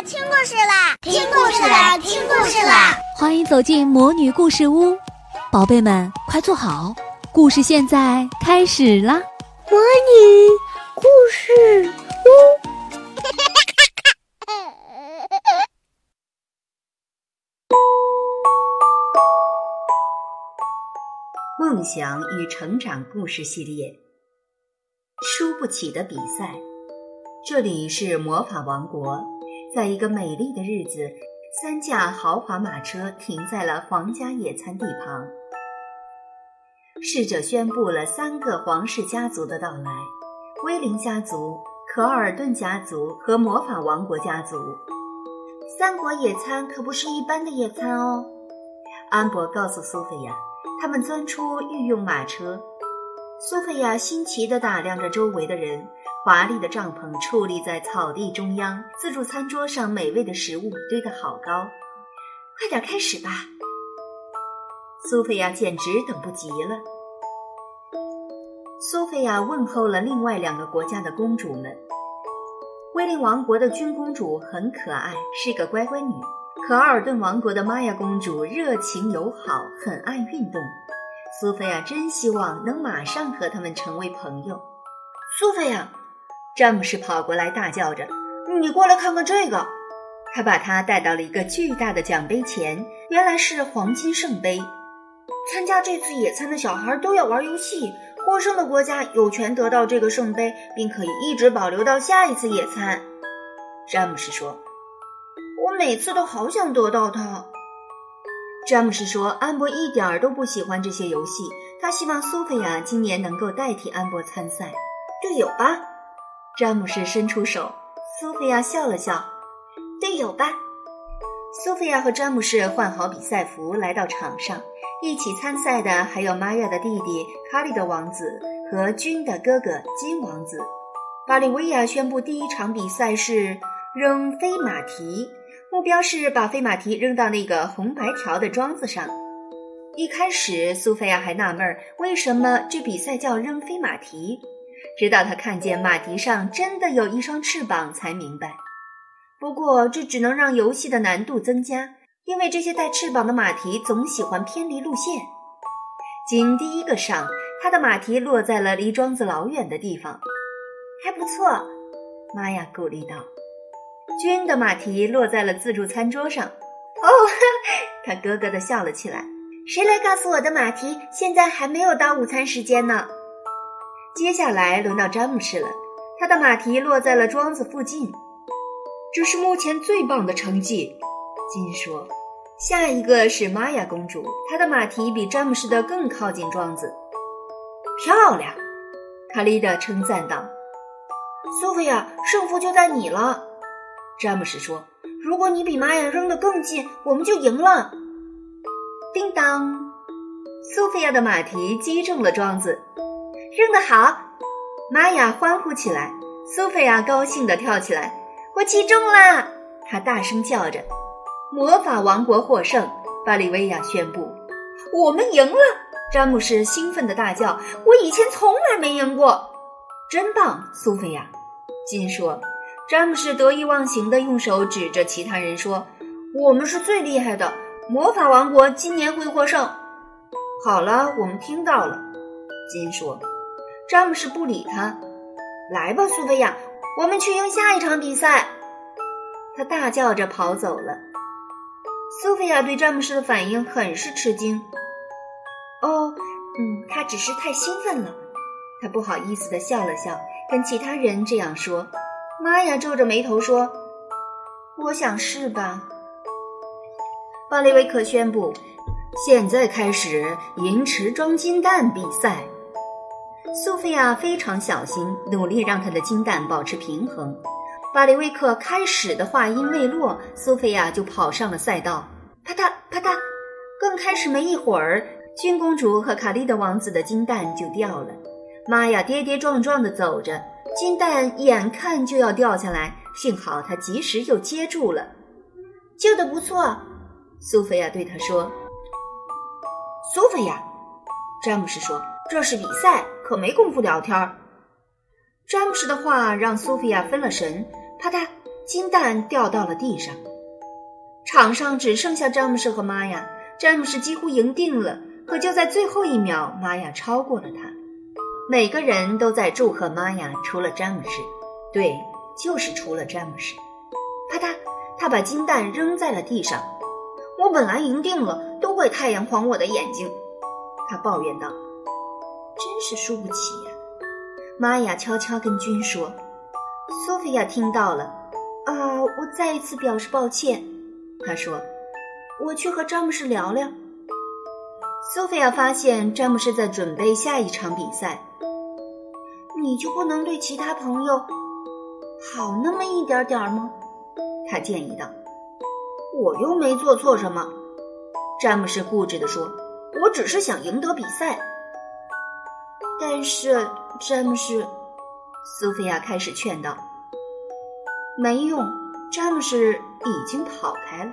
啦，听故事啦，听故事啦，听故事啦！欢迎走进魔女故事屋，宝贝们快坐好，故事现在开始啦！魔女故事屋，梦想与成长故事系列，输不起的比赛。这里是魔法王国，在一个美丽的日子，三架豪华马车停在了皇家野餐地旁。侍者宣布了三个皇室家族的到来：威灵家族、可尔顿家族和魔法王国家族。三国野餐可不是一般的野餐哦。安博告诉苏菲亚，他们钻出御用马车。苏菲亚新奇地打量着周围的人。华丽的帐篷矗立在草地中央，自助餐桌上美味的食物堆得好高。快点开始吧！苏菲亚简直等不及了。苏菲亚问候了另外两个国家的公主们。威灵王国的君公主很可爱，是个乖乖女；可奥尔顿王国的玛雅公主热情友好，很爱运动。苏菲亚真希望能马上和他们成为朋友。苏菲亚。詹姆士跑过来，大叫着：“你过来看看这个！”他把他带到了一个巨大的奖杯前，原来是黄金圣杯。参加这次野餐的小孩都要玩游戏，获胜的国家有权得到这个圣杯，并可以一直保留到下一次野餐。詹姆士说：“我每次都好想得到它。”詹姆士说：“安博一点儿都不喜欢这些游戏，他希望苏菲亚今年能够代替安博参赛，队友吧。”詹姆士伸出手，苏菲亚笑了笑：“队友吧。”苏菲亚和詹姆士换好比赛服，来到场上。一起参赛的还有玛雅的弟弟卡里德王子和君的哥哥金王子。巴利维亚宣布第一场比赛是扔飞马蹄，目标是把飞马蹄扔到那个红白条的桩子上。一开始，苏菲亚还纳闷为什么这比赛叫扔飞马蹄。直到他看见马蹄上真的有一双翅膀，才明白。不过这只能让游戏的难度增加，因为这些带翅膀的马蹄总喜欢偏离路线。金第一个上，他的马蹄落在了离桩子老远的地方，还不错。玛雅鼓励道。君的马蹄落在了自助餐桌上。哦，他咯咯地笑了起来。谁来告诉我的马蹄现在还没有到午餐时间呢？接下来轮到詹姆士了，他的马蹄落在了桩子附近，这是目前最棒的成绩。金说：“下一个是玛雅公主，她的马蹄比詹姆士的更靠近桩子。”漂亮，卡莉德称赞道。苏菲亚，胜负就在你了。詹姆士说：“如果你比玛雅扔得更近，我们就赢了。”叮当，苏菲亚的马蹄击中了桩子。扔得好，玛雅欢呼起来。苏菲亚高兴地跳起来，我击中了！她大声叫着。魔法王国获胜，巴里维亚宣布。我们赢了！詹姆士兴奋地大叫：“我以前从来没赢过，真棒！”苏菲亚，金说。詹姆士得意忘形地用手指着其他人说：“我们是最厉害的，魔法王国今年会获胜。”好了，我们听到了，金说。詹姆士不理他。来吧，苏菲亚，我们去赢下一场比赛。他大叫着跑走了。苏菲亚对詹姆士的反应很是吃惊。哦，嗯，他只是太兴奋了。他不好意思地笑了笑，跟其他人这样说。玛雅皱着眉头说：“我想是吧。”巴雷维克宣布：“现在开始银池装金蛋比赛。”苏菲亚非常小心，努力让她的金蛋保持平衡。巴里维克开始的话音未落，苏菲亚就跑上了赛道。啪嗒啪嗒，刚开始没一会儿，君公主和卡利德王子的金蛋就掉了。妈呀跌跌撞撞地走着，金蛋眼看就要掉下来，幸好她及时又接住了，救得不错。苏菲亚对他说：“苏菲亚。”詹姆士说：“这是比赛。”可没工夫聊天。詹姆士的话让苏菲亚分了神。啪嗒，金蛋掉到了地上。场上只剩下詹姆士和玛雅，詹姆士几乎赢定了。可就在最后一秒，玛雅超过了他。每个人都在祝贺玛雅，除了詹姆士。对，就是除了詹姆士。啪嗒，他把金蛋扔在了地上。我本来赢定了，都怪太阳晃我的眼睛。他抱怨道：“真是输不起呀。”玛雅悄悄跟君说。索菲亚听到了。啊，我再一次表示抱歉。他说：“我去和詹姆士聊聊。”索菲亚发现詹姆士在准备下一场比赛。你就不能对其他朋友好那么一点点吗？他建议道。我又没做错什么，詹姆士固执地说。我只是想赢得比赛。但是詹姆士，苏菲亚开始劝道。没用，詹姆士已经跑开了。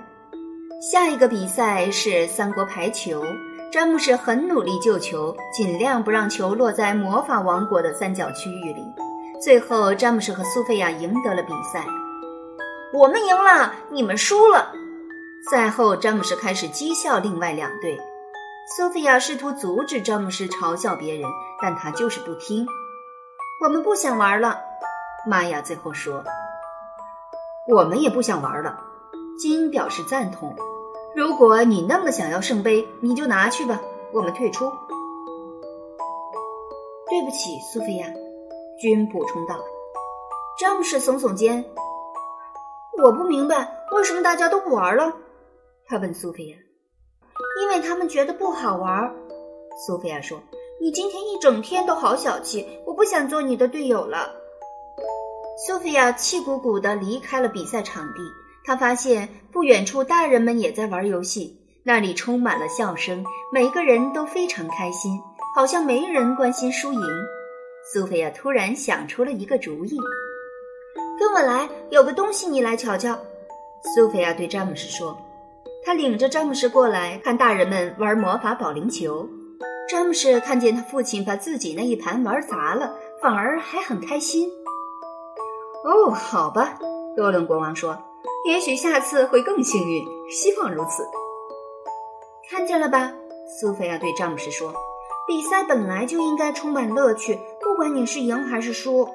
下一个比赛是三国排球。詹姆士很努力救球，尽量不让球落在魔法王国的三角区域里。最后，詹姆士和苏菲亚赢得了比赛。我们赢了，你们输了。赛后，詹姆士开始讥笑另外两队。苏菲亚试图阻止詹姆士嘲笑别人，但他就是不听。我们不想玩了，玛雅最后说。我们也不想玩了，金表示赞同。如果你那么想要圣杯，你就拿去吧。我们退出。对不起，苏菲亚，君补充道。詹姆士耸耸肩。我不明白为什么大家都不玩了。他问苏菲亚。因为他们觉得不好玩。苏菲亚说。你今天一整天都好小气，我不想做你的队友了。苏菲亚气鼓鼓地离开了比赛场地。他发现不远处大人们也在玩游戏，那里充满了笑声，每个人都非常开心，好像没人关心输赢。苏菲亚突然想出了一个主意：“跟我来，有个东西你来瞧瞧。”苏菲亚对詹姆士说。他领着詹姆士过来看大人们玩魔法保龄球。詹姆士看见他父亲把自己那一盘玩砸了，反而还很开心。哦，好吧，多伦国王说。也许下次会更幸运，希望如此。看见了吧？苏菲亚对詹姆士说：“比赛本来就应该充满乐趣，不管你是赢还是输。”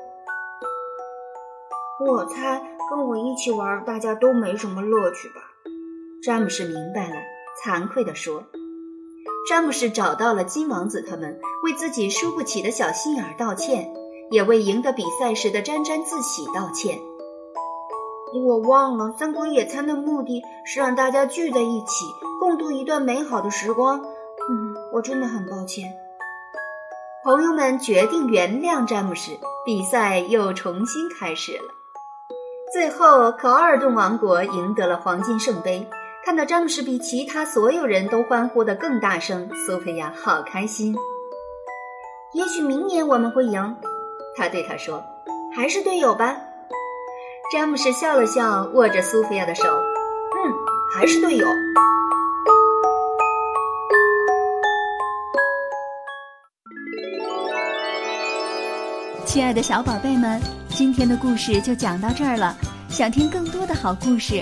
我猜跟我一起玩，大家都没什么乐趣吧？詹姆士明白了，惭愧地说。詹姆士找到了金王子他们，为自己输不起的小心眼道歉，也为赢得比赛时的沾沾自喜道歉。我忘了，三国野餐的目的是让大家聚在一起，共度一段美好的时光。嗯，我真的很抱歉。朋友们决定原谅詹姆士，比赛又重新开始了。最后，可尔顿王国赢得了黄金圣杯。看到詹姆士比其他所有人都欢呼的更大声，苏菲亚好开心。也许明年我们会赢，他对他说：“还是队友吧。”詹姆士笑了笑，握着苏菲亚的手。嗯，还是队友。亲爱的小宝贝们，今天的故事就讲到这儿了。想听更多的好故事，